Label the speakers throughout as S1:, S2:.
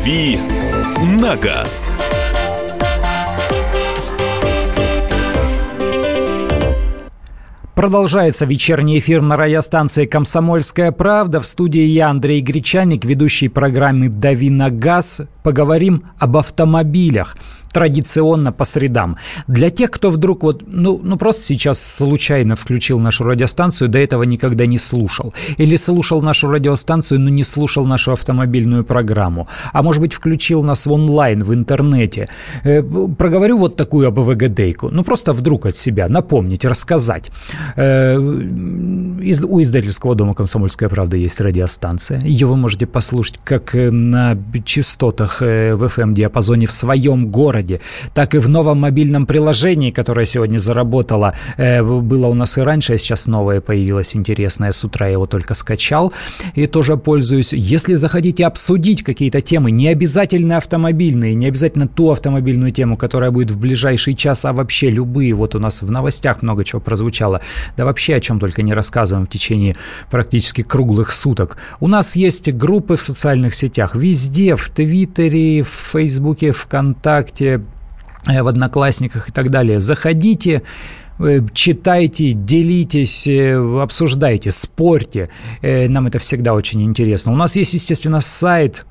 S1: «Дави на газ».
S2: Продолжается вечерний эфир на радиостанции «Комсомольская правда». В студии я, Андрей Гречаник, ведущий программы «Дави на газ». Поговорим об автомобилях традиционно по средам. Для тех, кто вдруг вот, ну, ну просто сейчас случайно включил нашу радиостанцию, до этого никогда не слушал. Или слушал нашу радиостанцию, но не слушал нашу автомобильную программу. А может быть, включил нас в онлайн, в интернете. Э, проговорю вот такую АБВГДейку. Ну, просто вдруг от себя напомнить, рассказать. Э, из, у издательского дома «Комсомольская правда» есть радиостанция. Ее вы можете послушать как на частотах э, в FM-диапазоне в своем городе, городе, так и в новом мобильном приложении, которое сегодня заработало. Э, было у нас и раньше, а сейчас новое появилось интересное. С утра я его только скачал и тоже пользуюсь. Если захотите обсудить какие-то темы, не обязательно автомобильные, не обязательно ту автомобильную тему, которая будет в ближайший час, а вообще любые. Вот у нас в новостях много чего прозвучало. Да вообще о чем только не рассказываем в течение практически круглых суток. У нас есть группы в социальных сетях, везде, в Твиттере, в Фейсбуке, ВКонтакте, в Одноклассниках и так далее. Заходите, э, читайте, делитесь, э, обсуждайте, спорьте. Нам это всегда очень интересно. У нас есть, естественно, сайт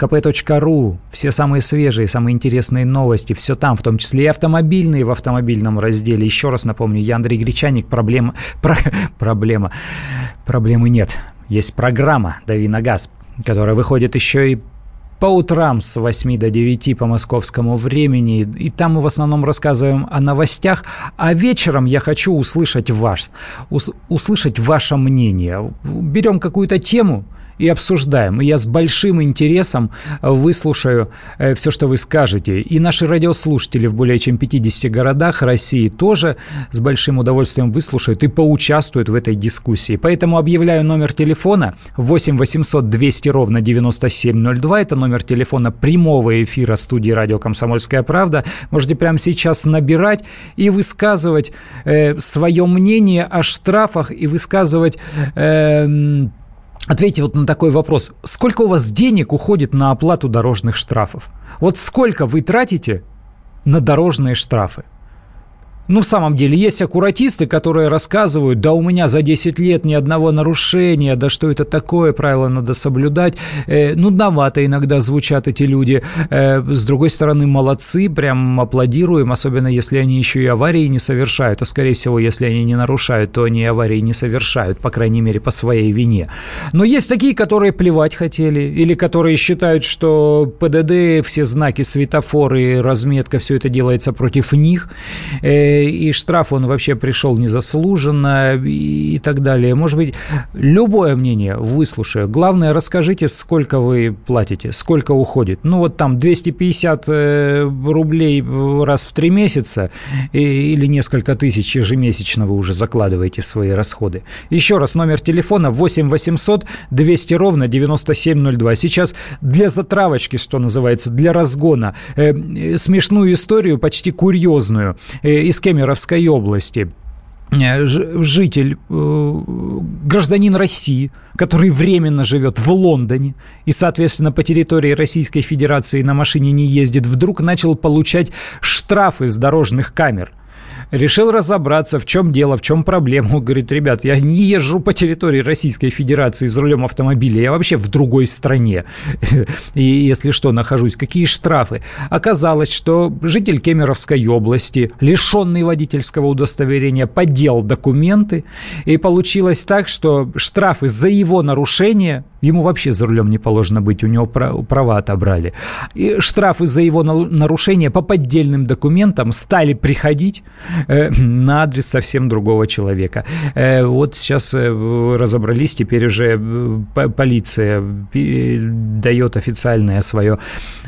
S2: kp.ru, все самые свежие, самые интересные новости, все там, в том числе и автомобильные в автомобильном разделе. Еще раз напомню, я Андрей Гречаник, проблема, про, проблема, проблемы нет. Есть программа «Дави на газ», которая выходит еще и по утрам с 8 до 9 по московскому времени. И там мы в основном рассказываем о новостях. А вечером я хочу услышать ваш, услышать ваше мнение. Берем какую-то тему – и обсуждаем. И я с большим интересом выслушаю э, все, что вы скажете. И наши радиослушатели в более чем 50 городах России тоже с большим удовольствием выслушают и поучаствуют в этой дискуссии. Поэтому объявляю номер телефона 8 800 200 ровно 9702. Это номер телефона прямого эфира студии радио «Комсомольская правда». Можете прямо сейчас набирать и высказывать э, свое мнение о штрафах и высказывать э, Ответьте вот на такой вопрос. Сколько у вас денег уходит на оплату дорожных штрафов? Вот сколько вы тратите на дорожные штрафы? Ну, в самом деле, есть аккуратисты, которые рассказывают, да у меня за 10 лет ни одного нарушения, да что это такое, правило надо соблюдать. Э, нудновато иногда звучат эти люди. Э, с другой стороны, молодцы, прям аплодируем, особенно если они еще и аварии не совершают. А скорее всего, если они не нарушают, то они аварии не совершают, по крайней мере, по своей вине. Но есть такие, которые плевать хотели, или которые считают, что ПДД, все знаки, светофоры, разметка, все это делается против них. Э, и штраф он вообще пришел незаслуженно и так далее. Может быть, любое мнение выслушаю. Главное, расскажите, сколько вы платите, сколько уходит. Ну, вот там 250 э, рублей раз в три месяца или несколько тысяч ежемесячно вы уже закладываете в свои расходы. Еще раз, номер телефона 8 800 200 ровно 9702. Сейчас для затравочки, что называется, для разгона, э, смешную историю, почти курьезную, э, из Кемеровской области. Э, житель, э, гражданин России, который временно живет в Лондоне и, соответственно, по территории Российской Федерации на машине не ездит, вдруг начал получать штрафы с дорожных камер – решил разобраться, в чем дело, в чем проблема. Говорит, ребят, я не езжу по территории Российской Федерации за рулем автомобиля, я вообще в другой стране. И если что, нахожусь. Какие штрафы? Оказалось, что житель Кемеровской области, лишенный водительского удостоверения, подделал документы, и получилось так, что штрафы за его нарушение Ему вообще за рулем не положено быть, у него права отобрали. И штрафы за его нарушение по поддельным документам стали приходить э, на адрес совсем другого человека. Э, вот сейчас э, разобрались, теперь уже полиция дает официальное свое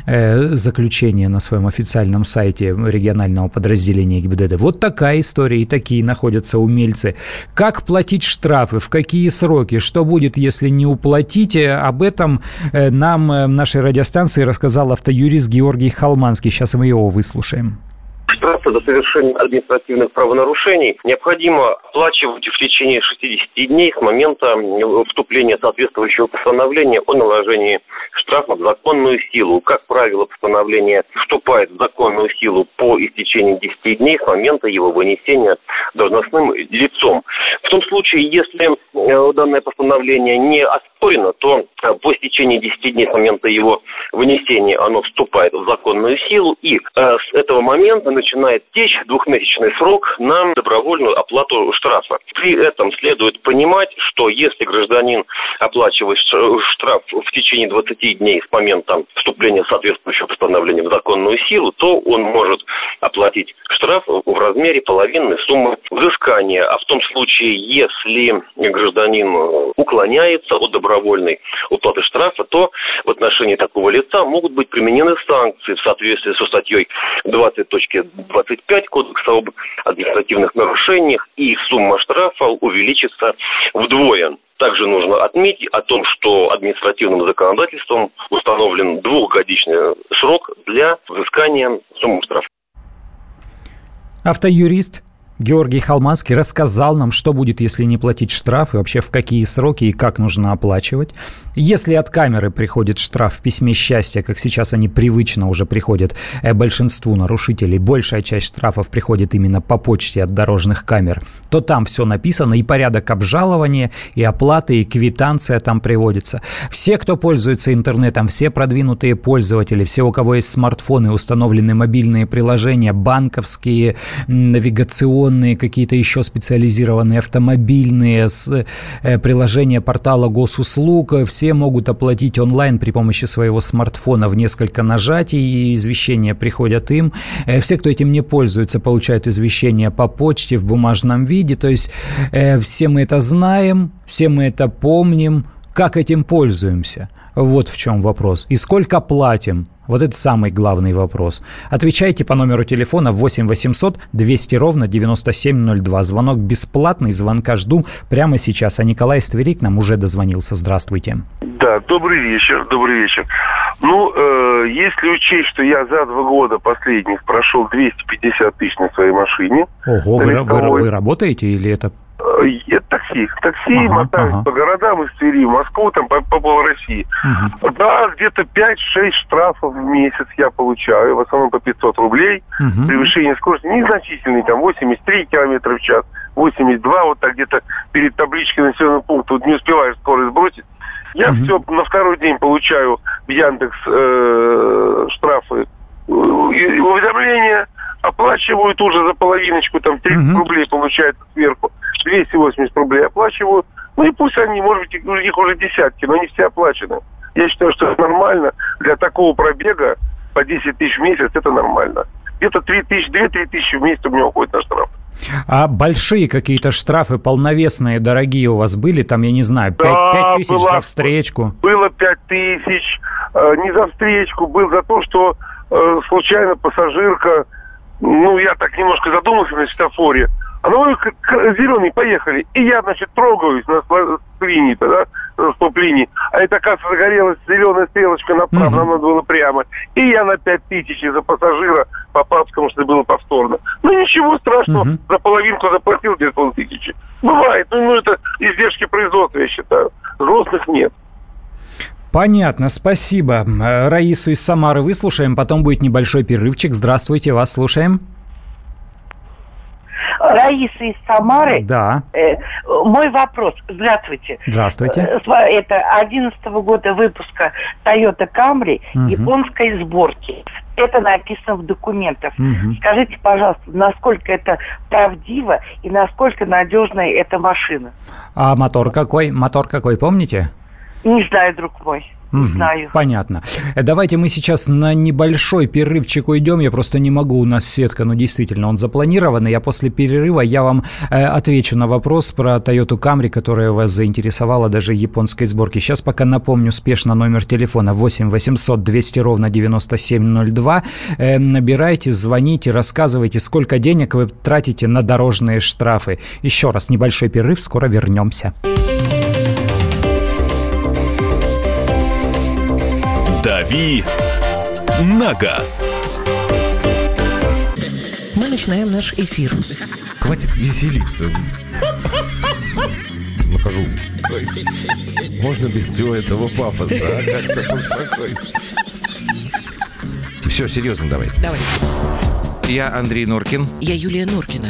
S2: заключение на своем официальном сайте регионального подразделения ГИБДД. Вот такая история, и такие находятся умельцы. Как платить штрафы, в какие сроки, что будет, если не уплатить, Простите, об этом э, нам э, нашей радиостанции рассказал автоюрист Георгий Халманский. Сейчас мы его выслушаем.
S3: Штрафы за совершение административных правонарушений необходимо оплачивать в течение 60 дней с момента вступления соответствующего постановления о наложении штрафа в законную силу. Как правило, постановление вступает в законную силу по истечении 10 дней с момента его вынесения должностным лицом. В том случае, если э, данное постановление не оспорено, то э, по истечении 10 дней с момента его вынесения оно вступает в законную силу, и э, с этого момента начинает течь двухмесячный срок на добровольную оплату штрафа. При этом следует понимать, что если гражданин оплачивает штраф в течение 20 дней с момента вступления соответствующего постановления в законную силу, то он может оплатить штраф в размере половины суммы взыскания. А в том случае, если гражданин уклоняется от добровольной уплаты штрафа, то в отношении такого лица могут быть применены санкции в соответствии со статьей 20.25 Кодекса об административных нарушениях, и сумма штрафа увеличится вдвое. Также нужно отметить о том, что административным законодательством установлен двухгодичный срок для взыскания суммы штрафа.
S2: Автоюрист Георгий Халманский рассказал нам, что будет, если не платить штраф, и вообще в какие сроки и как нужно оплачивать. Если от камеры приходит штраф в письме счастья, как сейчас они привычно уже приходят э, большинству нарушителей, большая часть штрафов приходит именно по почте от дорожных камер, то там все написано, и порядок обжалования, и оплаты, и квитанция там приводится. Все, кто пользуется интернетом, все продвинутые пользователи, все, у кого есть смартфоны, установлены мобильные приложения, банковские, навигационные, авиационные, какие-то еще специализированные автомобильные, с, э, приложения портала госуслуг. Все могут оплатить онлайн при помощи своего смартфона в несколько нажатий, и извещения приходят им. Э, все, кто этим не пользуется, получают извещения по почте в бумажном виде. То есть э, все мы это знаем, все мы это помним, как этим пользуемся. Вот в чем вопрос. И сколько платим? Вот это самый главный вопрос. Отвечайте по номеру телефона 8 800 200 ровно 9702. Звонок бесплатный, звонка жду прямо сейчас. А Николай Стверик нам уже дозвонился. Здравствуйте.
S4: Да, добрый вечер, добрый вечер. Ну, э, если учесть, что я за два года последних прошел 250 тысяч на своей машине.
S2: Ого, вы, вы, вы работаете или это
S4: это такси. Такси ага, мотаюсь ага. по городам из Твери, в Москву, там по, по пол России. Угу. Да, где-то 5-6 штрафов в месяц я получаю, в основном по 500 рублей. Угу. Превышение скорости незначительный, там 83 километра в час, 82, вот так где-то перед табличкой населенного пункта, вот не успеваешь скорость сбросить. Я угу. все на второй день получаю в Яндекс э, штрафы, э, уведомления, оплачиваю тут же за половиночку, там 30 угу. рублей получают сверху. 280 рублей оплачиваю. Ну и пусть они, может быть, у них уже десятки, но не все оплачены. Я считаю, что это нормально. Для такого пробега по 10 тысяч в месяц это нормально. Где-то 3 тысячи, 2-3 тысячи в месяц у меня уходит на штраф.
S2: А большие какие-то штрафы полновесные, дорогие у вас были? Там, я не знаю, 5, да, 5 тысяч была, за встречку?
S4: Было 5 тысяч. Э, не за встречку, был за то, что э, случайно пассажирка, ну, я так немножко задумался на светофоре, а ну, зеленый, поехали. И я, значит, трогаюсь на линии, да, на стоп-линии. А это, оказывается, загорелась зеленая стрелочка направо, угу. нам надо было прямо. И я на 5 тысяч из-за пассажира попал, потому что было повторно. Ну, ничего страшного, угу. за половинку заплатил где-то полтысячи. Бывает, ну, ну, это издержки производства, я считаю. Взрослых нет.
S2: Понятно, спасибо. Раису из Самары выслушаем, потом будет небольшой перерывчик. Здравствуйте, вас слушаем.
S5: Раиса из Самары.
S2: Да.
S5: Э, мой вопрос. Здравствуйте.
S2: Здравствуйте.
S5: Э, это 11 года выпуска Toyota Camry угу. японской сборки. Это написано в документах. Угу. Скажите, пожалуйста, насколько это правдиво и насколько надежная эта машина?
S2: А мотор какой? Мотор какой, помните?
S5: Не знаю, друг мой.
S2: Угу, знаю. Понятно. Давайте мы сейчас на небольшой перерывчик уйдем. Я просто не могу, у нас сетка, ну действительно, он запланирован. Я после перерыва я вам э, отвечу на вопрос про Toyota Camry, которая вас заинтересовала даже японской сборки. Сейчас пока напомню спешно номер телефона 8 800 200 ровно 9702. Э, набирайте, звоните, рассказывайте, сколько денег вы тратите на дорожные штрафы. Еще раз небольшой перерыв, скоро вернемся.
S1: «Дави на газ».
S6: начинаем наш эфир.
S7: Хватит веселиться. Накажу. Можно без всего этого пафоса, а? Как-то поспокойнее. Все, серьезно давай.
S6: Давай.
S7: Я Андрей Норкин.
S6: Я Юлия Норкина.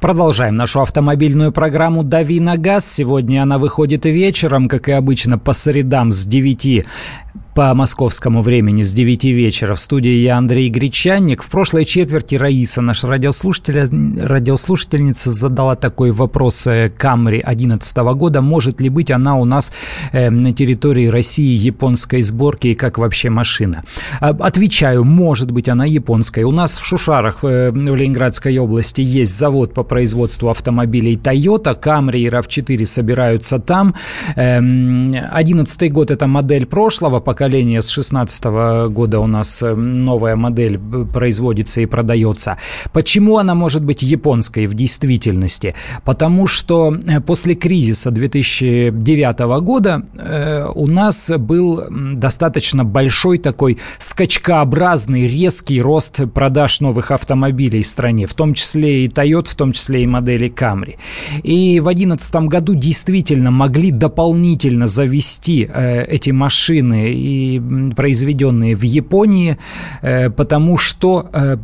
S2: Продолжаем нашу автомобильную программу «Дави на газ». Сегодня она выходит вечером, как и обычно, по средам с 9 по московскому времени с 9 вечера. В студии я Андрей Гречанник. В прошлой четверти Раиса, наша радиослушатель, радиослушательница, задала такой вопрос э, Камри 2011 года. Может ли быть она у нас э, на территории России японской сборки и как вообще машина? А, Отвечаю, может быть она японская. У нас в Шушарах э, в Ленинградской области есть завод по производству автомобилей Toyota. Камри и RAV4 собираются там. 2011 год это модель прошлого поколения. С 2016 года у нас э, новая модель э, производится и продается. Почему она может быть японской в действительности? Потому что э, после кризиса 2009 года у нас был достаточно большой такой скачкообразный, резкий рост продаж новых автомобилей в стране, в том числе и Toyota, в том числе и модели Camry. И в 2011 году действительно могли дополнительно завести эти машины и произведенные в Японии, э, потому что э,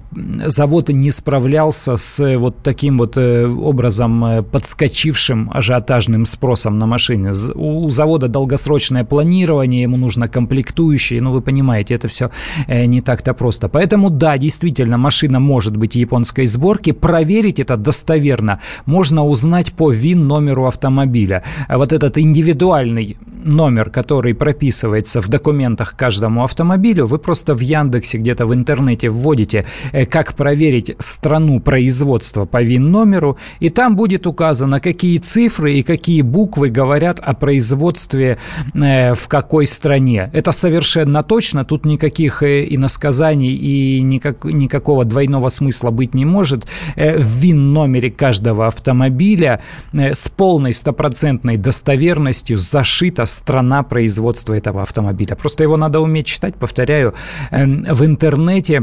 S2: завод не справлялся с вот таким вот э, образом подскочившим ажиотажным спросом на машины. У завода долгосрочное планирование, ему нужно комплектующие, ну вы понимаете, это все не так-то просто. Поэтому да, действительно, машина может быть японской сборки, проверить это достоверно можно узнать по ВИН номеру автомобиля. Вот этот индивидуальный номер, который прописывается в документах каждому автомобилю, вы просто в Яндексе где-то в интернете вводите, э, как проверить страну производства по ВИН-номеру, и там будет указано, какие цифры и какие буквы говорят о производстве э, в какой стране. Это совершенно точно, тут никаких э, иносказаний и никак, никакого двойного смысла быть не может. В ВИН-номере каждого автомобиля с полной стопроцентной достоверностью зашита страна производства этого автомобиля. Просто его надо уметь читать, повторяю, эм, в интернете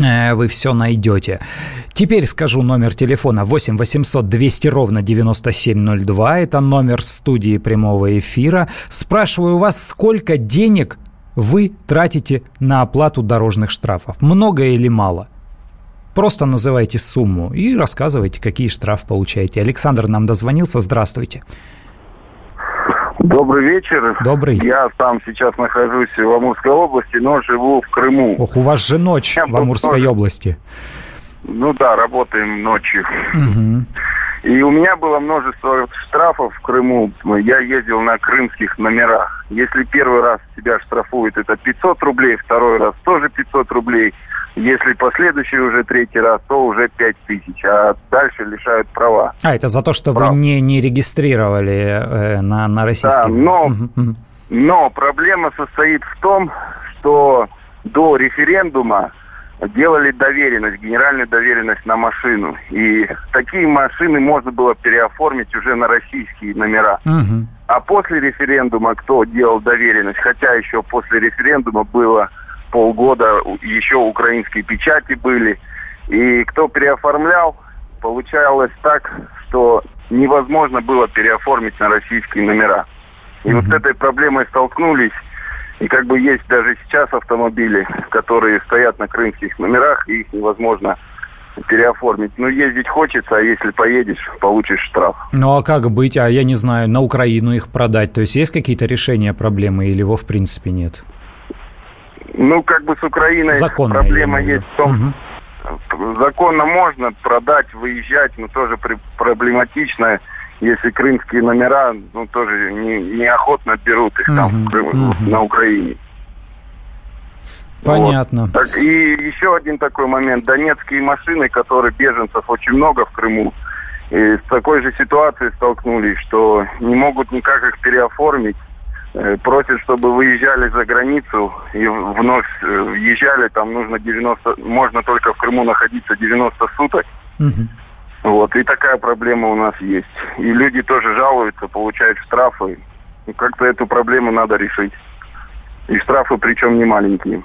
S2: э, вы все найдете. Теперь скажу номер телефона 8 800 200 ровно 9702. Это номер студии прямого эфира. Спрашиваю вас, сколько денег вы тратите на оплату дорожных штрафов? Много или мало? Просто называйте сумму и рассказывайте, какие штрафы получаете. Александр нам дозвонился. Здравствуйте.
S8: Добрый вечер.
S2: Добрый.
S8: Я сам сейчас нахожусь в Амурской области, но живу в Крыму.
S2: Ох, у вас же ночь Я в Амурской ночь. области.
S8: Ну да, работаем ночью. Угу. И у меня было множество штрафов в Крыму. Я ездил на крымских номерах. Если первый раз тебя штрафуют, это 500 рублей, второй раз тоже 500 рублей – если последующий уже третий раз, то уже 5 тысяч, а дальше лишают права.
S2: А, это за то, что Прав. вы не, не регистрировали э, на, на российский... Да,
S8: но, но проблема состоит в том, что до референдума делали доверенность, генеральную доверенность на машину. И такие машины можно было переоформить уже на российские номера. Угу. А после референдума кто делал доверенность, хотя еще после референдума было полгода еще украинские печати были. И кто переоформлял, получалось так, что невозможно было переоформить на российские номера. И угу. вот с этой проблемой столкнулись. И как бы есть даже сейчас автомобили, которые стоят на крымских номерах, и их невозможно переоформить. Ну, ездить хочется, а если поедешь, получишь штраф.
S2: Ну, а как быть? А я не знаю, на Украину их продать. То есть есть какие-то решения проблемы или его в принципе нет?
S8: Ну, как бы с Украиной Законно, проблема есть в том, угу. законно можно продать, выезжать, но тоже проблематично, если крымские номера, ну, тоже не, неохотно берут их там угу, угу. на Украине.
S2: Понятно.
S8: Вот. Так, и еще один такой момент. Донецкие машины, которые беженцев очень много в Крыму, И с такой же ситуацией столкнулись, что не могут никак их переоформить. Э, просят, чтобы выезжали за границу и вновь э, въезжали. Там нужно 90, можно только в Крыму находиться 90 суток. Угу. Вот, и такая проблема у нас есть. И люди тоже жалуются, получают штрафы. Как-то эту проблему надо решить. И штрафы причем не маленькие.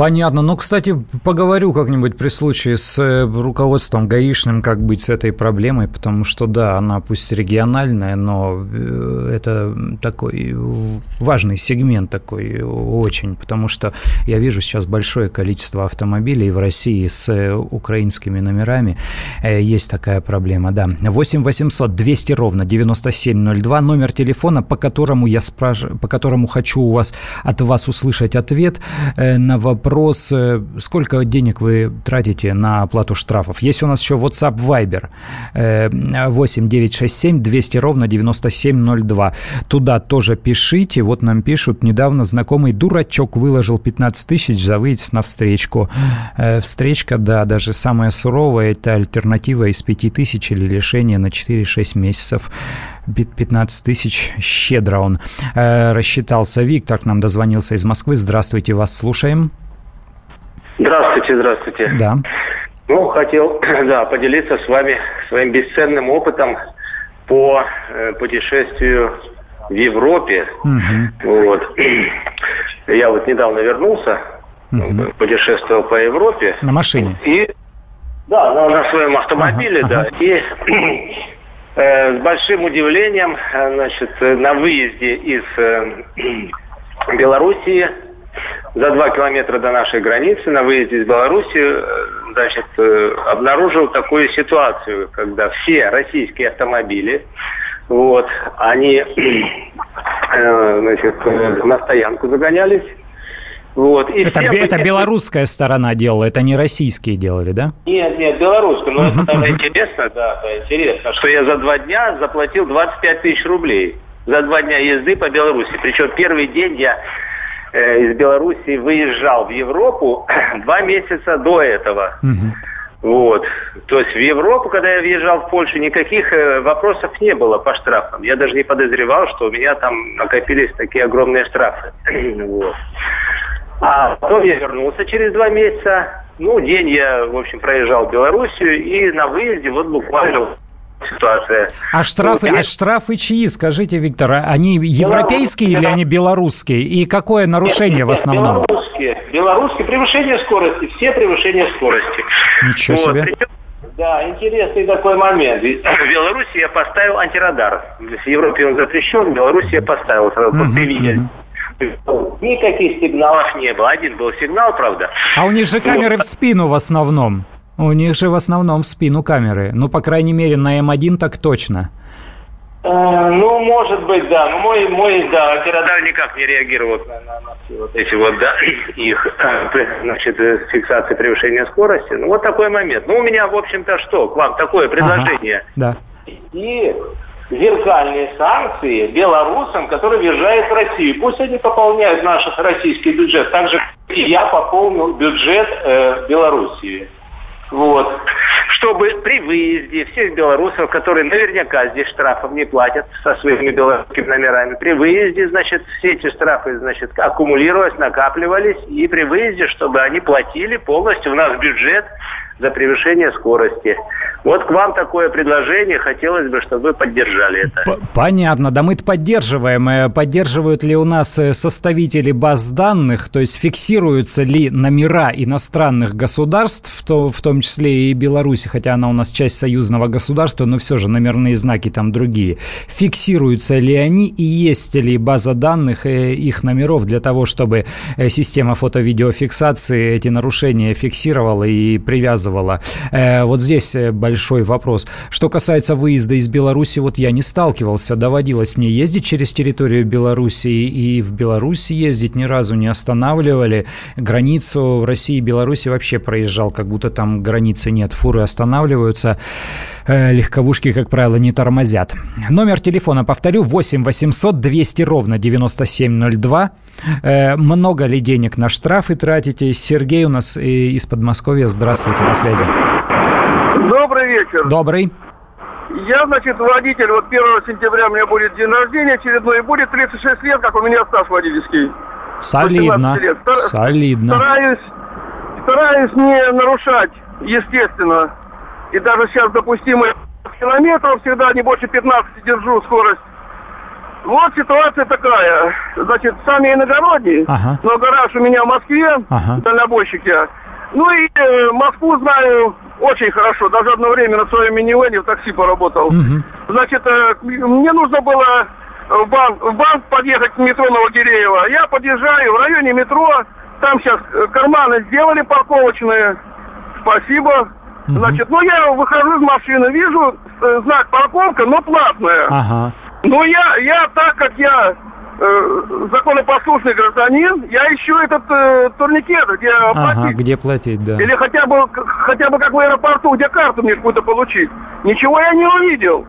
S2: Понятно. Ну, кстати, поговорю как-нибудь при случае с э, руководством гаишным, как быть с этой проблемой, потому что, да, она пусть региональная, но э, это такой важный сегмент такой очень, потому что я вижу сейчас большое количество автомобилей в России с украинскими номерами. Э, есть такая проблема, да. 8 800 200 ровно 9702, номер телефона, по которому я спрашиваю, по которому хочу у вас, от вас услышать ответ на вопрос вопрос, э, сколько денег вы тратите на оплату штрафов. Есть у нас еще WhatsApp Viber 8 967 200 ровно 9702. Туда тоже пишите. Вот нам пишут, недавно знакомый дурачок выложил 15 тысяч за выезд на встречку. Э, встречка, да, даже самая суровая, это альтернатива из 5 тысяч или лишение на 4-6 месяцев. 15 тысяч, щедро он э, рассчитался. Виктор к нам дозвонился из Москвы. Здравствуйте, вас слушаем.
S9: Здравствуйте, здравствуйте.
S2: Да.
S9: Ну, хотел, да, поделиться с вами своим бесценным опытом по э, путешествию в Европе. Угу. Вот. Я вот недавно вернулся, угу. путешествовал по Европе.
S2: На машине?
S9: И, да, на, на своем автомобиле, ага, да. Ага. И э, с большим удивлением, э, значит, на выезде из э, Белоруссии за два километра до нашей границы на выезде из Беларуси э, значит, э, обнаружил такую ситуацию, когда все российские автомобили, вот, они э, значит, на стоянку загонялись,
S2: вот, и это, это белорусская сторона делала, это не российские делали, да?
S9: Нет, нет, белорусская. Но это тогда интересно, да, интересно, что я за два дня заплатил 25 тысяч рублей. За два дня езды по Беларуси. Причем первый день я из Белоруссии выезжал в Европу два месяца до этого. Угу. Вот. То есть в Европу, когда я въезжал в Польшу, никаких э, вопросов не было по штрафам. Я даже не подозревал, что у меня там накопились такие огромные штрафы. вот. А потом я вернулся через два месяца. Ну, день я, в общем, проезжал Белоруссию и на выезде вот буквально ситуация.
S2: А штрафы, вот, а штрафы чьи, скажите, Виктор, они европейские или они белорусские? И какое нарушение нет, нет, в основном?
S9: Белорусские. Белорусские превышение скорости, все превышения скорости.
S2: Ничего вот. себе.
S9: Да, интересный такой момент. В Беларуси я поставил антирадар. В Европе он запрещен, в Беларуси я поставил сразу uh-huh, uh-huh. Никаких сигналов не было. Один был сигнал, правда.
S2: А у них же камеры вот. в спину в основном. У них же в основном в спину камеры. Ну, по крайней мере, на М1 так точно.
S9: Э, ну, может быть, да. Но мой, мой, да, оператор никак не реагировал на, на, на все вот эти вот, да, их, э, значит, фиксации превышения скорости. Ну, вот такой момент. Ну, у меня, в общем-то, что, к вам такое предложение.
S2: Ага, да.
S9: И зеркальные санкции белорусам, которые въезжают в Россию. Пусть они пополняют наш российский бюджет, так же, как и я пополнил бюджет э, Белоруссии. Вот. Чтобы при выезде всех белорусов, которые наверняка здесь штрафов не платят со своими белорусскими номерами, при выезде, значит, все эти штрафы, значит, аккумулировались, накапливались, и при выезде, чтобы они платили полностью в наш бюджет за превышение скорости. Вот к вам такое предложение. Хотелось бы, чтобы вы поддержали это.
S2: Понятно. Да мы поддерживаем. Э, поддерживают ли у нас э, составители баз данных, то есть фиксируются ли номера иностранных государств, в том числе и Беларуси, хотя она у нас часть союзного государства, но все же номерные знаки там другие. Фиксируются ли они и есть ли база данных э, их номеров для того, чтобы система фото-видеофиксации эти нарушения фиксировала и привязывала? Вот здесь большой вопрос. Что касается выезда из Беларуси, вот я не сталкивался. Доводилось мне ездить через территорию Беларуси, и в Беларуси ездить ни разу не останавливали. Границу России и Беларуси вообще проезжал, как будто там границы нет. Фуры останавливаются. Э, легковушки, как правило, не тормозят. Номер телефона, повторю, 8 800 200 ровно 9702. Э, много ли денег на штрафы тратите? Сергей у нас из Подмосковья. Здравствуйте, на связи
S10: вечер.
S2: Добрый.
S10: Я, значит, водитель, вот 1 сентября у меня будет день рождения очередной, и будет 36 лет, как у меня стаж водительский.
S2: Солидно,
S10: лет.
S2: солидно.
S10: Стараюсь, стараюсь не нарушать, естественно. И даже сейчас допустимые километров всегда не больше 15 держу скорость. Вот ситуация такая. Значит, сами иногородние, ага. но гараж у меня в Москве, ага. дальнобойщики. Ну и э, Москву знаю очень хорошо. Даже одно время на своем минивэне в такси поработал. Угу. Значит, э, мне нужно было в банк, в банк подъехать к метро Новогиреева. Я подъезжаю в районе метро. Там сейчас э, карманы сделали парковочные. Спасибо. Угу. Значит, ну я выхожу из машины, вижу э, знак парковка, но платная. Ага. Ну я, я так как я э, законопослушный гражданин, я ищу этот э, турникет, где.
S2: Ага, где платить, да.
S10: Или хотя бы, хотя бы как в аэропорту, где карту мне какую-то получить. Ничего я не увидел.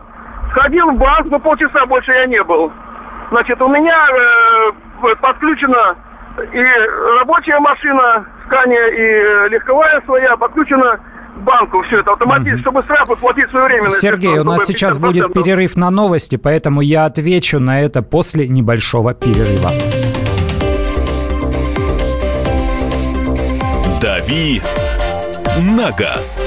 S10: Сходил в банк, но полчаса больше я не был. Значит, у меня э, подключена и рабочая машина, Скания, и легковая своя, подключена банку все это автоматически, mm чтобы сразу платить своевременно.
S2: Сергей, у нас сейчас будет перерыв на новости, поэтому я отвечу на это после небольшого перерыва.
S1: «Дави на газ».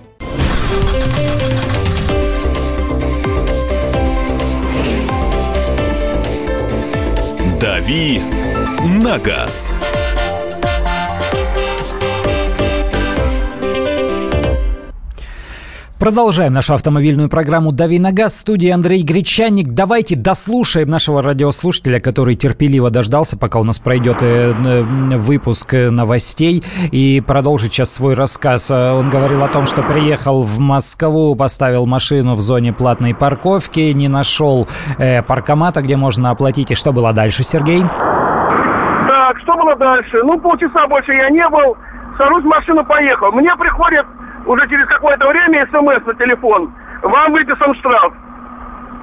S1: «Дави на газ».
S2: Продолжаем нашу автомобильную программу «Дави на газ». В студии Андрей Гречанник. Давайте дослушаем нашего радиослушателя, который терпеливо дождался, пока у нас пройдет э, выпуск новостей, и продолжит сейчас свой рассказ. Он говорил о том, что приехал в Москву, поставил машину в зоне платной парковки, не нашел э, паркомата, где можно оплатить. И что было дальше, Сергей?
S10: Так, что было дальше? Ну, полчаса больше я не был. Сажусь машину, поехал. Мне приходит уже через какое-то время смс на телефон. Вам выписан штраф.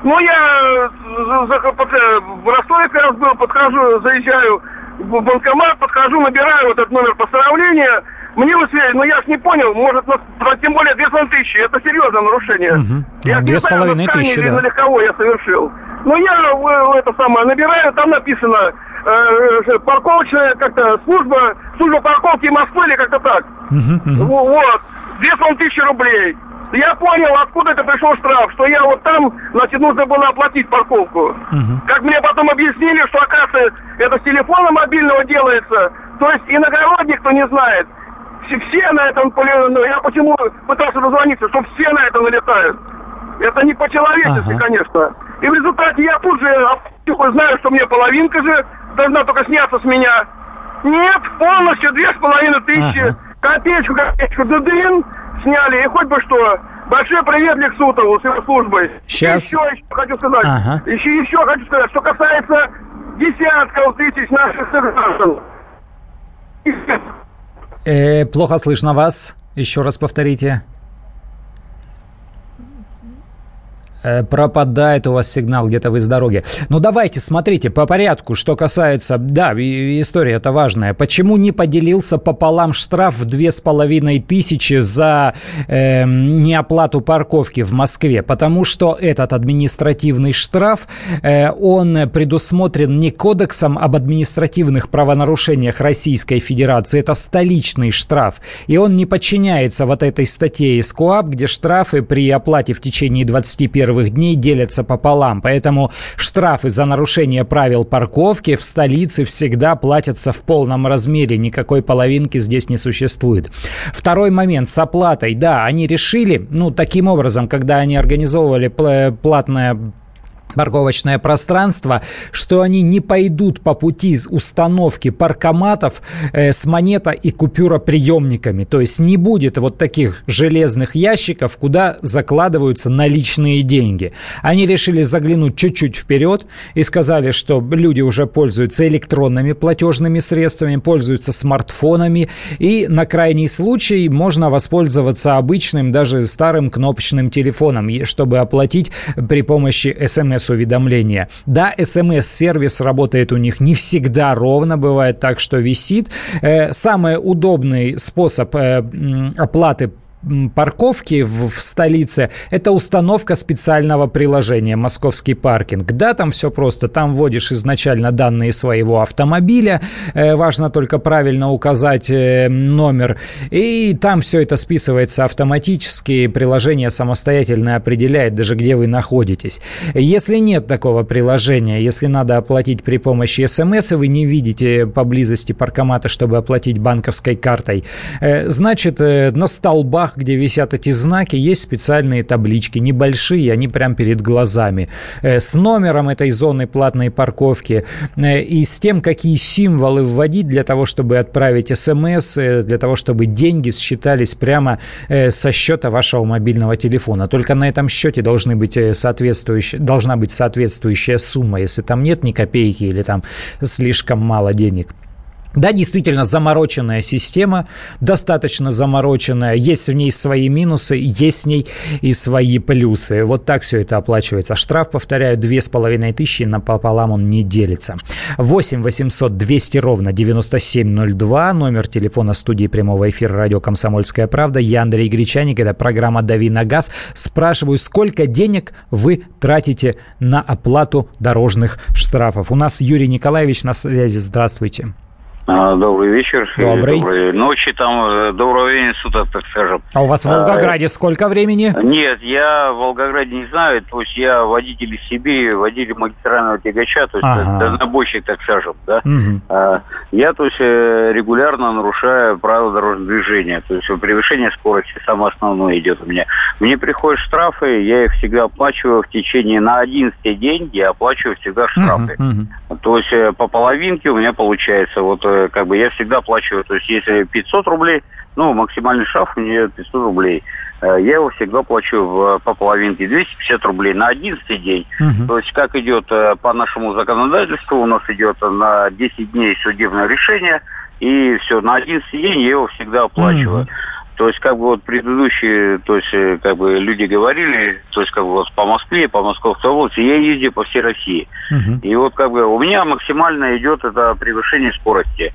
S10: Ну, я в Ростове как раз был, подхожу, заезжаю в банкомат, подхожу, набираю вот этот номер постановления. Мне высветили, но я ж не понял, может, тем более две тысячи, это серьезное нарушение. Угу.
S2: Я две с половиной тысячи, да.
S10: Для кого я совершил. Но я это самое набираю, там написано э, парковочная как-то служба, служба парковки Москвы или как-то так. Угу, угу. Вот две тысячи рублей. Я понял, откуда это пришел штраф, что я вот там, значит, нужно было оплатить парковку. Угу. Как мне потом объяснили, что, оказывается, это с телефона мобильного делается. То есть иногородник, кто не знает, все, все на этом, ну, я почему пытался дозвониться, что все на это налетают. Это не по-человечески, ага. конечно. И в результате я тут же знаю, что мне половинка же должна только сняться с меня. Нет, полностью две с половиной тысячи. Ага копеечку, копеечку, дыдын, сняли, и хоть бы что. Большой привет Лексутову с его службой.
S2: Сейчас.
S10: еще, еще хочу сказать, ага. еще, еще хочу сказать, что касается десятков тысяч наших граждан.
S2: Э, плохо слышно вас. Еще раз повторите. Э, пропадает у вас сигнал где-то вы с дороги. Ну давайте, смотрите, по порядку, что касается... Да, история это важная. Почему не поделился пополам штраф в две с половиной тысячи за э, неоплату парковки в Москве? Потому что этот административный штраф, э, он предусмотрен не кодексом об административных правонарушениях Российской Федерации, это столичный штраф. И он не подчиняется вот этой статье из КОАП, где штрафы при оплате в течение 21 первых дней делятся пополам, поэтому штрафы за нарушение правил парковки в столице всегда платятся в полном размере, никакой половинки здесь не существует. Второй момент с оплатой. Да, они решили, ну, таким образом, когда они организовывали платное парковочное пространство, что они не пойдут по пути установки паркоматов э, с монета и купюроприемниками. То есть не будет вот таких железных ящиков, куда закладываются наличные деньги. Они решили заглянуть чуть-чуть вперед и сказали, что люди уже пользуются электронными платежными средствами, пользуются смартфонами, и на крайний случай можно воспользоваться обычным, даже старым кнопочным телефоном, чтобы оплатить при помощи смс смс-уведомления. Да, смс-сервис работает у них не всегда ровно, бывает так, что висит. Э, самый удобный способ э, оплаты парковки в, в столице – это установка специального приложения «Московский паркинг». Да, там все просто. Там вводишь изначально данные своего автомобиля. Э, важно только правильно указать э, номер. И там все это списывается автоматически. Приложение самостоятельно определяет даже, где вы находитесь. Если нет такого приложения, если надо оплатить при помощи смс, и вы не видите поблизости паркомата, чтобы оплатить банковской картой, э, значит, э, на столбах местах, где висят эти знаки, есть специальные таблички, небольшие, они прям перед глазами, э, с номером этой зоны платной парковки э, и с тем, какие символы вводить для того, чтобы отправить смс, э, для того, чтобы деньги считались прямо со счета вашего мобильного телефона. Только на этом счете должны быть соответствующие, должна быть соответствующая сумма, если там нет ни копейки или там слишком мало денег. Да, действительно, замороченная система, достаточно замороченная. Есть в ней свои минусы, есть в ней и свои плюсы. Вот так все это оплачивается. Штраф, повторяю, половиной тысячи, напополам он не делится. 8 800 200 ровно 9702, номер телефона студии прямого эфира радио «Комсомольская правда». Я Андрей Гречаник, это программа «Дави на газ». Спрашиваю, сколько денег вы тратите на оплату дорожных штрафов? У нас Юрий Николаевич на связи. Здравствуйте.
S11: А, добрый вечер.
S2: Добрый.
S11: Доброй ночи, там, э, доброго времени суток, так скажем.
S2: А у вас в Волгограде а, сколько времени?
S11: Нет, я в Волгограде не знаю, то есть я водитель из Сибири, водитель магистрального тягача, то есть ага. дальнобойщик, так скажем, да. Угу. А, я, то есть, э, регулярно нарушаю правила дорожного движения, то есть превышение скорости самое основное идет у меня. Мне приходят штрафы, я их всегда оплачиваю в течение на 11 день, я оплачиваю всегда штрафы. Угу, угу. То есть по половинке у меня получается вот как бы я всегда оплачиваю. То есть если 500 рублей, ну, максимальный штраф у нее 500 рублей. Э, я его всегда плачу в, по половинке 250 рублей на 11 день. Угу. То есть как идет э, по нашему законодательству, у нас идет на 10 дней судебное решение, и все, на 11 день я его всегда оплачиваю. Угу. То есть, как бы вот предыдущие, то есть, э, как бы люди говорили, то есть, как бы вот по Москве, по Московской области, я езжу по всей России. Угу. И вот как бы у меня максимально идет это превышение скорости.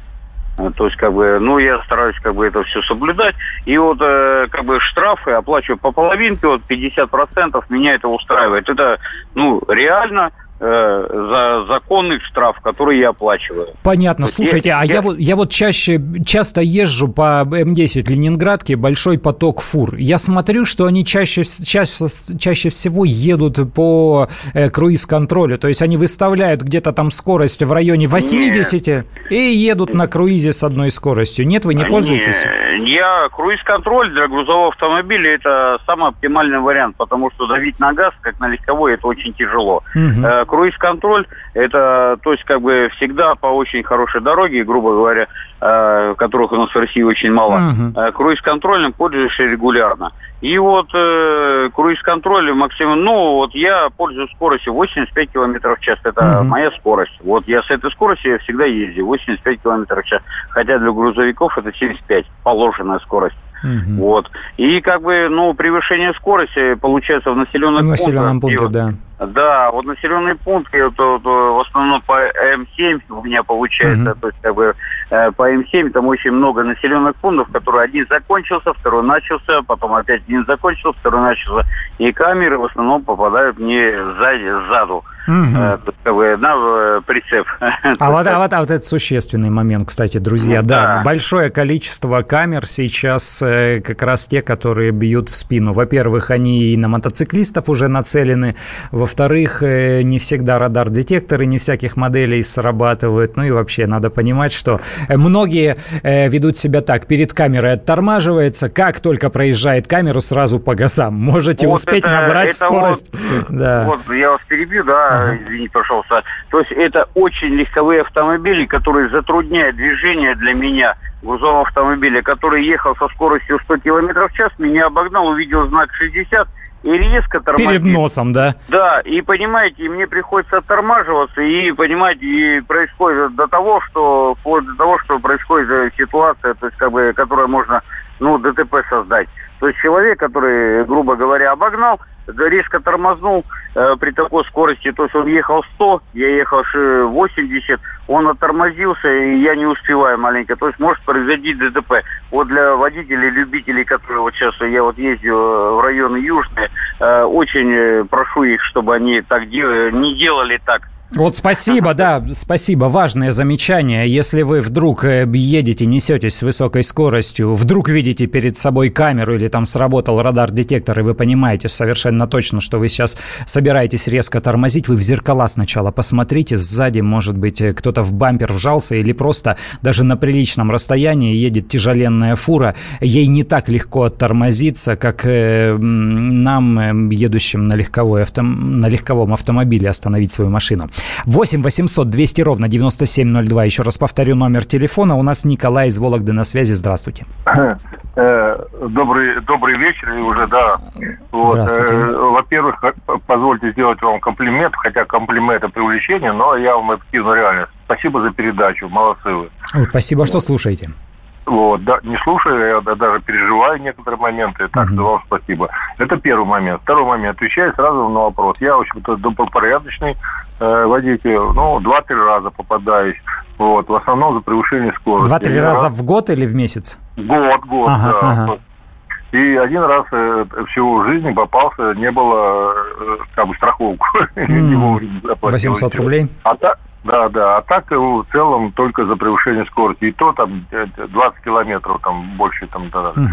S11: Э, то есть, как бы, ну, я стараюсь, как бы, это все соблюдать. И вот, э, как бы, штрафы оплачиваю по половинке, вот 50% меня это устраивает. Это, ну, реально, за законный штраф, который я оплачиваю.
S2: Понятно. Слушайте, я, а я, я, вот, я вот чаще, часто езжу по М10 Ленинградке, большой поток фур. Я смотрю, что они чаще, чаще, чаще всего едут по э, круиз-контролю. То есть они выставляют где-то там скорость в районе 80 Нет. и едут на круизе с одной скоростью. Нет, вы не пользуетесь?
S11: Нет. Я круиз-контроль для грузового автомобиля это самый оптимальный вариант, потому что давить на газ, как на легковой, это очень тяжело. Угу круиз-контроль, это, то есть, как бы всегда по очень хорошей дороге, грубо говоря, э, которых у нас в России очень мало, uh-huh. э, круиз-контролем пользуешься регулярно. И вот э, круиз-контроль максимум, ну, вот я пользуюсь скоростью 85 км в час, это uh-huh. моя скорость. Вот я с этой скоростью я всегда езжу, 85 км в час. Хотя для грузовиков это 75, положенная скорость. Угу. Вот. И как бы, ну, превышение скорости получается в населенных в
S2: населенном
S11: пунктах.
S2: пункте, да.
S11: Да, вот населенные пункты, вот, вот, в основном по М7 у меня получается, угу. то есть как бы э, по М7 там очень много населенных пунктов, которые один закончился, второй начался, потом опять один закончился, второй начался. И камеры в основном попадают мне сзади, сзаду. Угу. Э, как бы, на э, прицеп.
S2: А вот, а, вот, а вот это существенный момент, кстати, друзья. Ну, да. да, большое количество камер сейчас э, как раз те, которые бьют в спину. Во-первых, они и на мотоциклистов уже нацелены. Во Во-вторых, не всегда радар-детекторы не всяких моделей срабатывают. Ну и вообще надо понимать, что многие ведут себя так. Перед камерой оттормаживается, как только проезжает камеру, сразу по газам. Можете вот успеть это, набрать это скорость.
S11: Вот, да. вот я вас перебью, да, ага. извините, пожалуйста. То есть это очень легковые автомобили, которые затрудняют движение для меня грузового автомобиля, который ехал со скоростью 100 км в час, меня обогнал, увидел знак 60 и резко тормозит.
S2: Перед носом, да?
S11: Да, и понимаете, мне приходится оттормаживаться, и понимаете, и происходит до того, что вплоть до того, что происходит ситуация, то есть как бы, которая можно, ну, ДТП создать. То есть человек, который, грубо говоря, обогнал, резко тормознул э, при такой скорости, то есть он ехал 100, я ехал 80, он оттормозился, и я не успеваю маленько. То есть может произойти ДТП. Вот для водителей, любителей, которые вот сейчас, я вот ездил э, в районы Южные, э, очень э, прошу их, чтобы они так дел- не делали так.
S2: Вот спасибо, да, спасибо. Важное замечание. Если вы вдруг э, едете, несетесь с высокой скоростью, вдруг видите перед собой камеру или там сработал радар-детектор, и вы понимаете совершенно точно, что вы сейчас собираетесь резко тормозить, вы в зеркала сначала посмотрите, сзади, может быть, э, кто-то в бампер вжался или просто даже на приличном расстоянии едет тяжеленная фура, ей не так легко оттормозиться, как э, нам, едущим на, легковой авто... на легковом автомобиле, остановить свою машину. 8 800 200 ровно 9702. Еще раз повторю номер телефона. У нас Николай из Вологды на связи. Здравствуйте.
S12: Э, добрый, добрый вечер и уже, да. Вот, э, во-первых, позвольте сделать вам комплимент, хотя комплимент это привлечение, но я вам объективно реально. Спасибо за передачу, молодцы вы.
S2: Спасибо, что слушаете.
S12: Вот, да, не слушаю, я даже переживаю некоторые моменты, так что вам спасибо. Это первый момент. Второй момент, отвечаю сразу на вопрос. Я, в общем-то, добропорядочный э, водитель, ну, два-три раза попадаюсь. Вот, в основном за превышение скорости.
S2: Два-три раза раз... в год или в месяц?
S12: Год, год, ага, да. Ага. И один раз э, всего в жизни попался, не было э, как бы страховку.
S2: Mm. 800 рублей?
S12: А так, да, да. А так в целом только за превышение скорости. И то там 20 километров, там больше там да. Угу.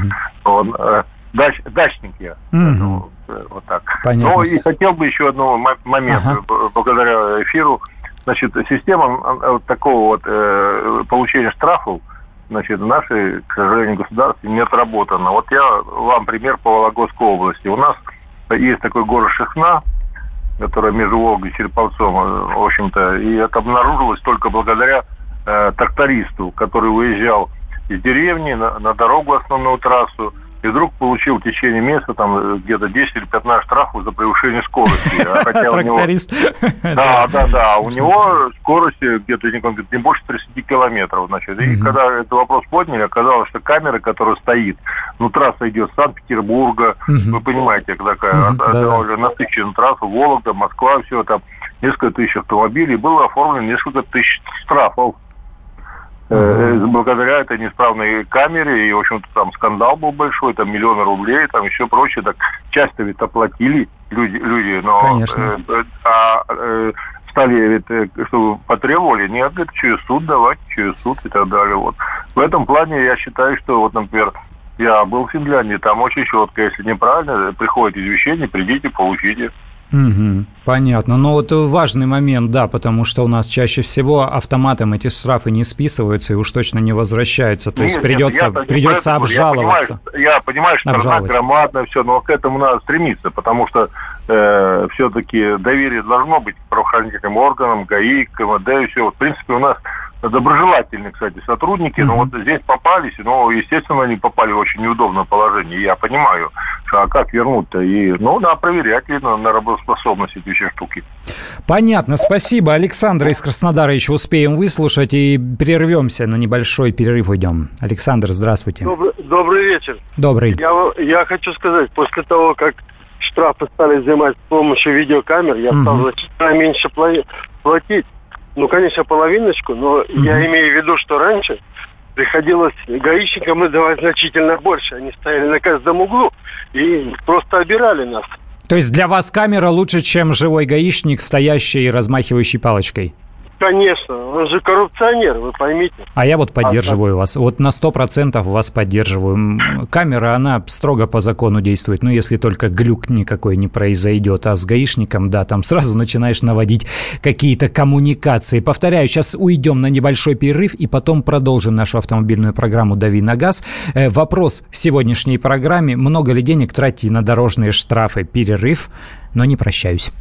S12: Он, э, дач, дачник я. Угу. вот так. Понятно. Ну и хотел бы еще одного момент ага. благодаря эфиру. Значит, система такого вот э, получения штрафов, значит, в нашей, к сожалению, государстве не отработана. Вот я вам пример по Вологодской области. У нас есть такой город Шехна, которая между Волгой и Череповцом, э, в общем-то, и это обнаружилось только благодаря э, трактористу, который выезжал из деревни на, на дорогу основную трассу, и вдруг получил в течение месяца там где-то 10 или 15 штрафов за превышение скорости.
S2: А Тракторист.
S12: Да, да, да. У него скорость где-то не больше 30 километров. Значит. И когда этот вопрос подняли, оказалось, что камера, которая стоит, ну, трасса идет с Санкт-Петербурга, вы понимаете, такая насыщенная трасса, Вологда, Москва, все там, несколько тысяч автомобилей, было оформлено несколько тысяч штрафов uh благодаря этой неисправной камере, и, в общем-то, там скандал был большой, там миллионы рублей, там еще прочее, так часто ведь оплатили люди, люди но...
S2: Конечно. Э,
S12: а э, стали ведь, э, чтобы потребовали, нет, это через суд давать, через суд и так далее, вот. В этом плане я считаю, что, вот, например, я был в Финляндии, там очень четко, если неправильно приходит извещение, придите, получите.
S2: Угу, понятно. Но вот важный момент, да, потому что у нас чаще всего автоматом эти штрафы не списываются и уж точно не возвращаются. То нет, есть придется, нет, придется обжаловаться.
S12: Я понимаю, я понимаю что страна громадная, все, но к этому надо стремиться, потому что э, все-таки доверие должно быть к правоохранительным органам, ГАИ, КМД и все. В принципе, у нас доброжелательные, кстати, сотрудники, но вот здесь попались, но, естественно, они попали в очень неудобное положение. Я понимаю, что а как вернуть-то? И, ну, да, проверять на, на работоспособность эти все штуки.
S2: Понятно, спасибо. Александра из Краснодара еще успеем выслушать и прервемся на небольшой перерыв уйдем. Александр, здравствуйте.
S13: Добрый, добрый вечер.
S2: Добрый.
S13: Я, я хочу сказать, после того, как штрафы стали взимать с помощью видеокамер, я угу. стал значительно меньше платить. Ну, конечно, половиночку, но угу. я имею в виду, что раньше приходилось гаишникам выдавать значительно больше. Они стояли на каждом углу и просто обирали нас.
S2: То есть для вас камера лучше, чем живой гаишник, стоящий и размахивающий палочкой?
S13: Конечно, он же коррупционер, вы поймите.
S2: А я вот поддерживаю а, вас. Вот на сто процентов вас поддерживаю. Камера, она строго по закону действует. Ну, если только глюк никакой не произойдет. А с гаишником, да, там сразу начинаешь наводить какие-то коммуникации. Повторяю, сейчас уйдем на небольшой перерыв и потом продолжим нашу автомобильную программу «Дави на газ». Э, вопрос сегодняшней программе. Много ли денег тратите на дорожные штрафы? Перерыв, но не прощаюсь.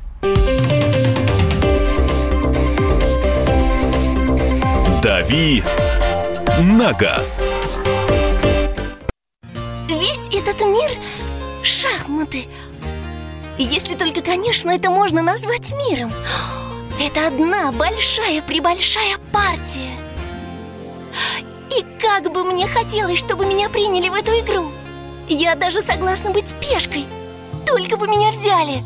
S1: «Дави на газ».
S14: Весь этот мир – шахматы. Если только, конечно, это можно назвать миром. Это одна большая-пребольшая партия. И как бы мне хотелось, чтобы меня приняли в эту игру. Я даже согласна быть пешкой. Только бы меня взяли.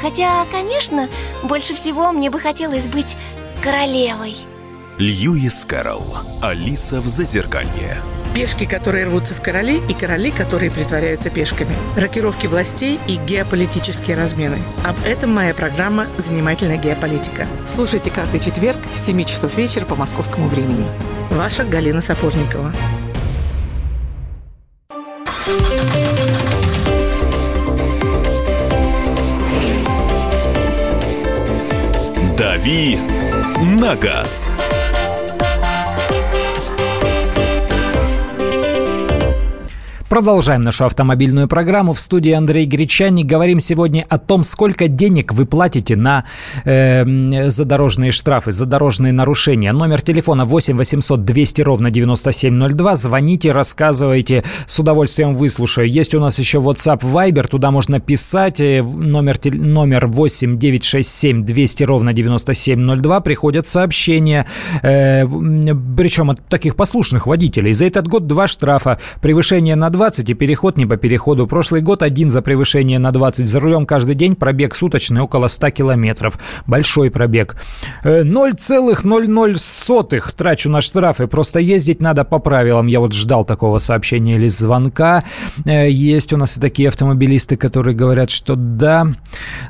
S14: Хотя, конечно, больше всего мне бы хотелось быть королевой.
S1: Льюис Кэрролл. Алиса в Зазеркалье.
S15: Пешки, которые рвутся в короли, и короли, которые притворяются пешками. Рокировки властей и геополитические размены. Об этом моя программа «Занимательная геополитика». Слушайте каждый четверг с 7 часов вечера по московскому времени. Ваша Галина Сапожникова.
S1: «Дави на газ».
S2: Продолжаем нашу автомобильную программу. В студии Андрей Гречаник. Говорим сегодня о том, сколько денег вы платите на э, задорожные штрафы, задорожные нарушения. Номер телефона 8 800 200 ровно 9702. Звоните, рассказывайте. С удовольствием выслушаю. Есть у нас еще WhatsApp, Viber. Туда можно писать. Э, номер, номер 8 967 200 ровно 9702. Приходят сообщения. Э, причем от таких послушных водителей. За этот год два штрафа. Превышение на 2 20 и переход не по переходу. Прошлый год один за превышение на 20. За рулем каждый день пробег суточный около 100 километров. Большой пробег. 0,00 э, трачу на штрафы. Просто ездить надо по правилам. Я вот ждал такого сообщения или звонка. Э, есть у нас и такие автомобилисты, которые говорят, что да,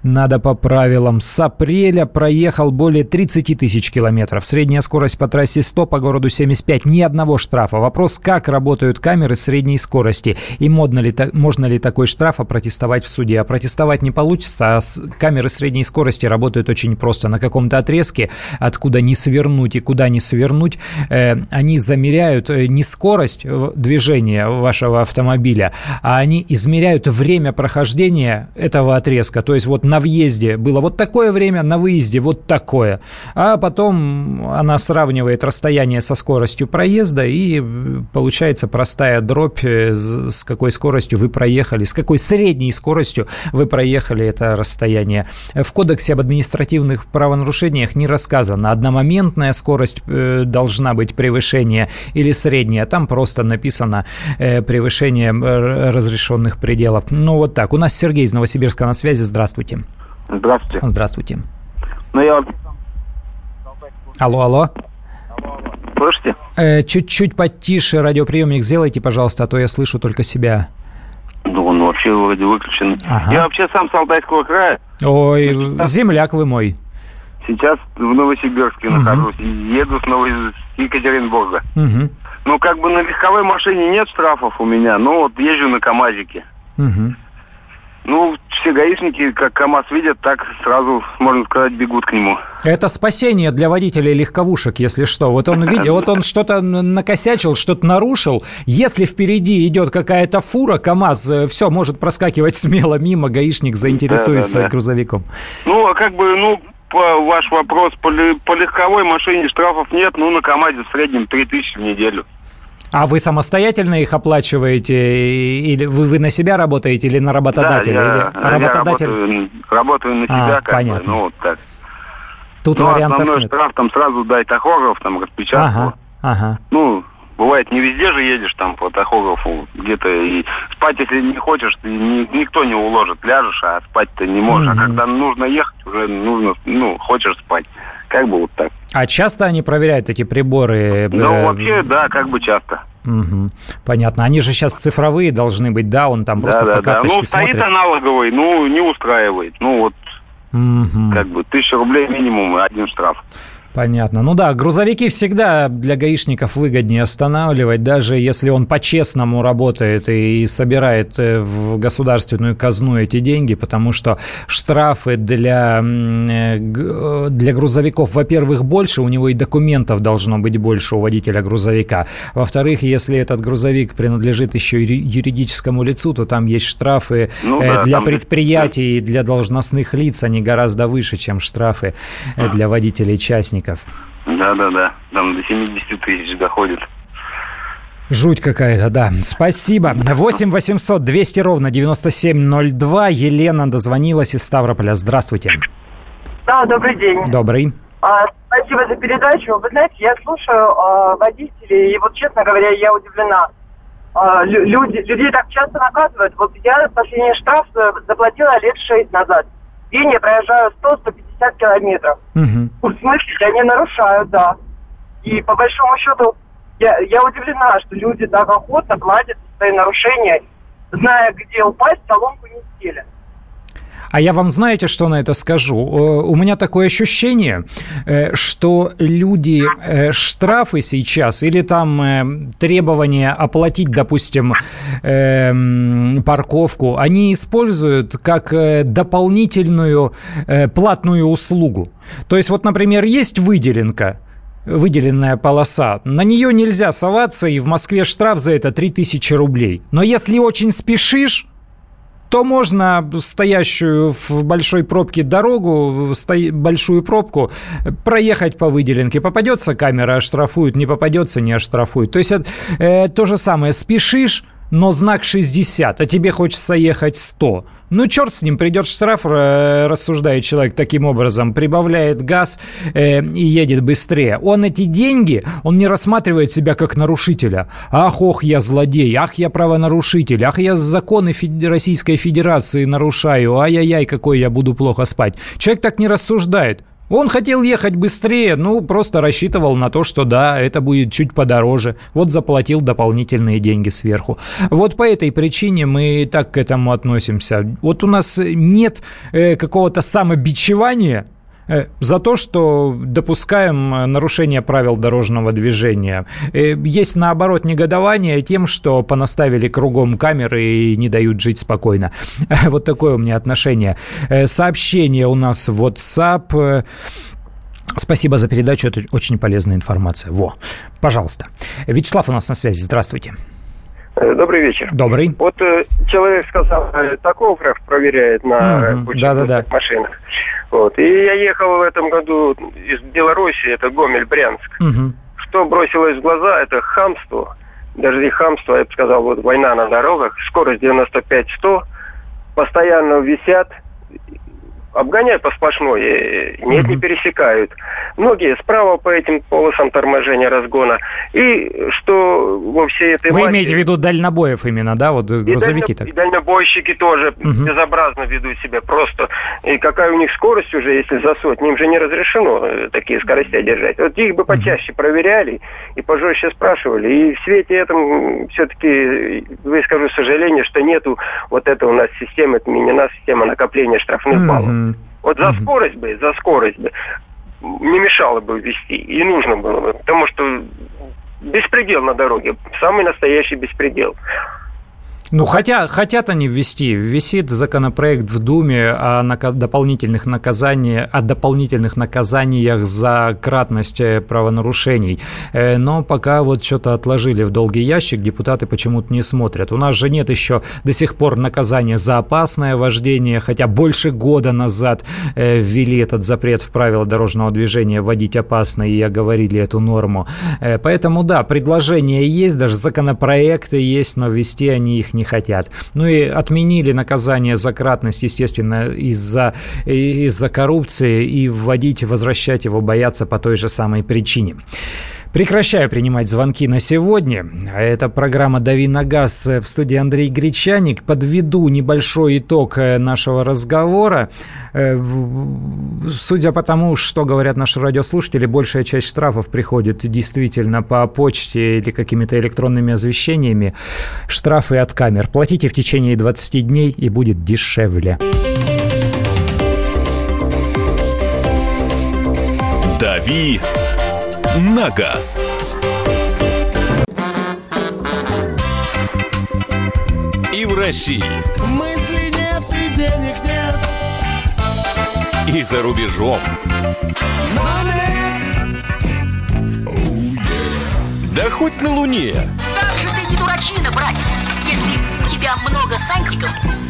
S2: надо по правилам. С апреля проехал более 30 тысяч километров. Средняя скорость по трассе 100, по городу 75. Ни одного штрафа. Вопрос, как работают камеры средней скорости скорости. И модно ли, можно ли такой штраф опротестовать в суде? А протестовать не получится, а камеры средней скорости работают очень просто. На каком-то отрезке, откуда не свернуть и куда не свернуть, э, они замеряют э, не скорость движения вашего автомобиля, а они измеряют время прохождения этого отрезка. То есть вот на въезде было вот такое время, на выезде вот такое. А потом она сравнивает расстояние со скоростью проезда и э, получается простая дробь с какой скоростью вы проехали, с какой средней скоростью вы проехали это расстояние. В Кодексе об административных правонарушениях не рассказано, одномоментная скорость э, должна быть превышение или средняя. Там просто написано э, превышение разрешенных пределов. Ну вот так. У нас Сергей из Новосибирска на связи. Здравствуйте.
S16: Здравствуйте.
S2: Здравствуйте.
S16: Ну, я...
S2: Алло, алло.
S16: Слышите?
S2: Э, чуть-чуть потише радиоприемник сделайте, пожалуйста, а то я слышу только себя.
S16: Ну, он вообще вроде выключен. Ага. Я вообще сам с Алтайского края.
S2: Ой, сейчас, земляк вы мой.
S16: Сейчас в Новосибирске угу. нахожусь. Еду с, Ново... с Екатеринбурга. Угу. Ну, как бы на легковой машине нет штрафов у меня, но вот езжу на КАМАЗике. Угу. Ну, все гаишники, как КАМАЗ видят, так сразу, можно сказать, бегут к нему.
S2: Это спасение для водителей легковушек, если что. Вот он видел, вот он что-то накосячил, что-то нарушил. Если впереди идет какая-то фура, КАМАЗ, э, все, может проскакивать смело мимо, гаишник заинтересуется да, да, да. грузовиком.
S16: Ну, а как бы, ну, по ваш вопрос, по, по легковой машине штрафов нет, ну, на КАМАЗе в среднем 3000 в неделю.
S2: А вы самостоятельно их оплачиваете? Или вы, вы на себя работаете или на работодателя? Да,
S16: я, или работодатель... я работаю, работаю на себя. А, как
S2: понятно.
S16: Бы, ну, вот так.
S2: Тут ну, вариантов основной нет.
S16: штраф там сразу дай тахограф, там распечатку.
S2: Ага, ага.
S16: Ну, бывает, не везде же едешь там по тахографу где-то. И спать, если не хочешь, ты, ни, никто не уложит. Ляжешь, а спать-то не можешь. Mm-hmm. А когда нужно ехать, уже нужно, ну, хочешь спать. Как бы вот так.
S2: А часто они проверяют эти приборы?
S16: Ну, э, вообще, да, как бы часто.
S2: Угу. Понятно. Они же сейчас цифровые должны быть, да? Он там просто да, по карточке
S16: да. Ну,
S2: смотрит.
S16: стоит аналоговый, ну, не устраивает. Ну, вот, угу. как бы, тысяча рублей минимум и один штраф.
S2: Понятно. Ну да, грузовики всегда для гаишников выгоднее останавливать, даже если он по-честному работает и собирает э, в государственную казну эти деньги, потому что штрафы для, э, для грузовиков, во-первых, больше, у него и документов должно быть больше у водителя грузовика. Во-вторых, если этот грузовик принадлежит еще и юридическому лицу, то там есть штрафы ну, э, да, для предприятий и для должностных лиц, они гораздо выше, чем штрафы для водителей частников участников.
S16: Да-да-да, там до 70 тысяч доходит.
S2: Жуть какая-то, да. Спасибо. 8 800 200 ровно 9702. Елена дозвонилась из Ставрополя. Здравствуйте.
S17: Да, добрый день.
S2: Добрый.
S17: А, спасибо за передачу. Вы знаете, я слушаю а, водителей, и вот, честно говоря, я удивлена. А, люди, людей так часто наказывают. Вот я последний штраф заплатила лет шесть назад. День я проезжаю 100-150 50 километров. Угу. В смысле, они нарушают, да. И по большому счету, я, я удивлена, что люди так охотно платят свои нарушения, зная, где упасть, соломку не стелят.
S2: А я вам знаете, что на это скажу? Э, у меня такое ощущение, э, что люди э, штрафы сейчас или там требования оплатить, допустим, парковку, они используют как дополнительную платную услугу. То есть вот, например, есть выделенка, выделенная полоса. На нее нельзя соваться, и в Москве штраф за это 3000 рублей. Но если очень спешишь, то можно стоящую в большой пробке дорогу, большую пробку, проехать по выделенке. Попадется камера, оштрафуют, не попадется, не оштрафуют. То есть это, э, то же самое, спешишь, но знак 60, а тебе хочется ехать 100. Ну, черт с ним, придет штраф, рассуждает человек таким образом, прибавляет газ э, и едет быстрее. Он эти деньги, он не рассматривает себя как нарушителя. Ах, ох, я злодей, ах, я правонарушитель, ах, я законы Российской Федерации нарушаю, ай-яй-яй, какой я буду плохо спать. Человек так не рассуждает. Он хотел ехать быстрее, ну, просто рассчитывал на то, что да, это будет чуть подороже. Вот заплатил дополнительные деньги сверху. Вот по этой причине мы так к этому относимся. Вот у нас нет э, какого-то самобичевания, за то, что допускаем э, нарушение правил дорожного движения. Э, есть, наоборот, негодование тем, что понаставили кругом камеры и не дают жить спокойно. Вот такое у меня отношение. Сообщение у нас в WhatsApp. Спасибо за передачу, это очень полезная информация. Во, пожалуйста. Вячеслав у нас на связи, здравствуйте.
S4: Добрый вечер.
S2: Добрый.
S4: Вот э, человек сказал, э, тахограф проверяет на угу. да, да, да. машинах. Вот. И я ехал в этом году из Беларуси, это Гомель-Брянск. Угу. Что бросилось в глаза, это хамство. Даже не хамство, я бы сказал, вот война на дорогах. Скорость 95-100. Постоянно висят обгоняют по сплошной, э, нет, не пересекают. Многие справа по этим полосам торможения разгона. И что во всей этой
S2: Вы массе... имеете в виду дальнобоев именно, да, вот грузовики
S4: и так? И дальнобойщики тоже угу. безобразно ведут себя просто. И какая у них скорость уже, если за сотню, им же не разрешено э, такие скорости держать. Вот их бы почаще угу. проверяли и пожестче спрашивали. И в свете этом все-таки выскажу сожаление, что нету вот этого у нас системы, отменена система накопления штрафных угу. Вот за скорость бы, за скорость бы не мешало бы вести, и нужно было бы, потому что беспредел на дороге, самый настоящий беспредел.
S2: Ну, хотя, хотят они ввести. Висит законопроект в Думе о нака- дополнительных наказаниях, о дополнительных наказаниях за кратность э, правонарушений. Э, но пока вот что-то отложили в долгий ящик, депутаты почему-то не смотрят. У нас же нет еще до сих пор наказания за опасное вождение, хотя больше года назад э, ввели этот запрет в правила дорожного движения водить опасно и оговорили эту норму. Поэтому да, предложения есть, даже законопроекты есть, но ввести они их не не хотят. Ну и отменили наказание за кратность, естественно, из-за из коррупции и вводить, возвращать его боятся по той же самой причине. Прекращаю принимать звонки на сегодня. Это программа «Дави на газ» в студии Андрей Гречаник. Подведу небольшой итог э, нашего разговора. Э, судя по тому, что говорят наши радиослушатели, большая часть штрафов приходит действительно по почте или какими-то электронными извещениями. Штрафы от камер. Платите в течение 20 дней и будет дешевле.
S1: «Дави на газ». И в России.
S18: Мысли нет и денег нет.
S1: И за рубежом. Да хоть на Луне.
S19: Как же ты не дурачина, братец, если у тебя много сантиков,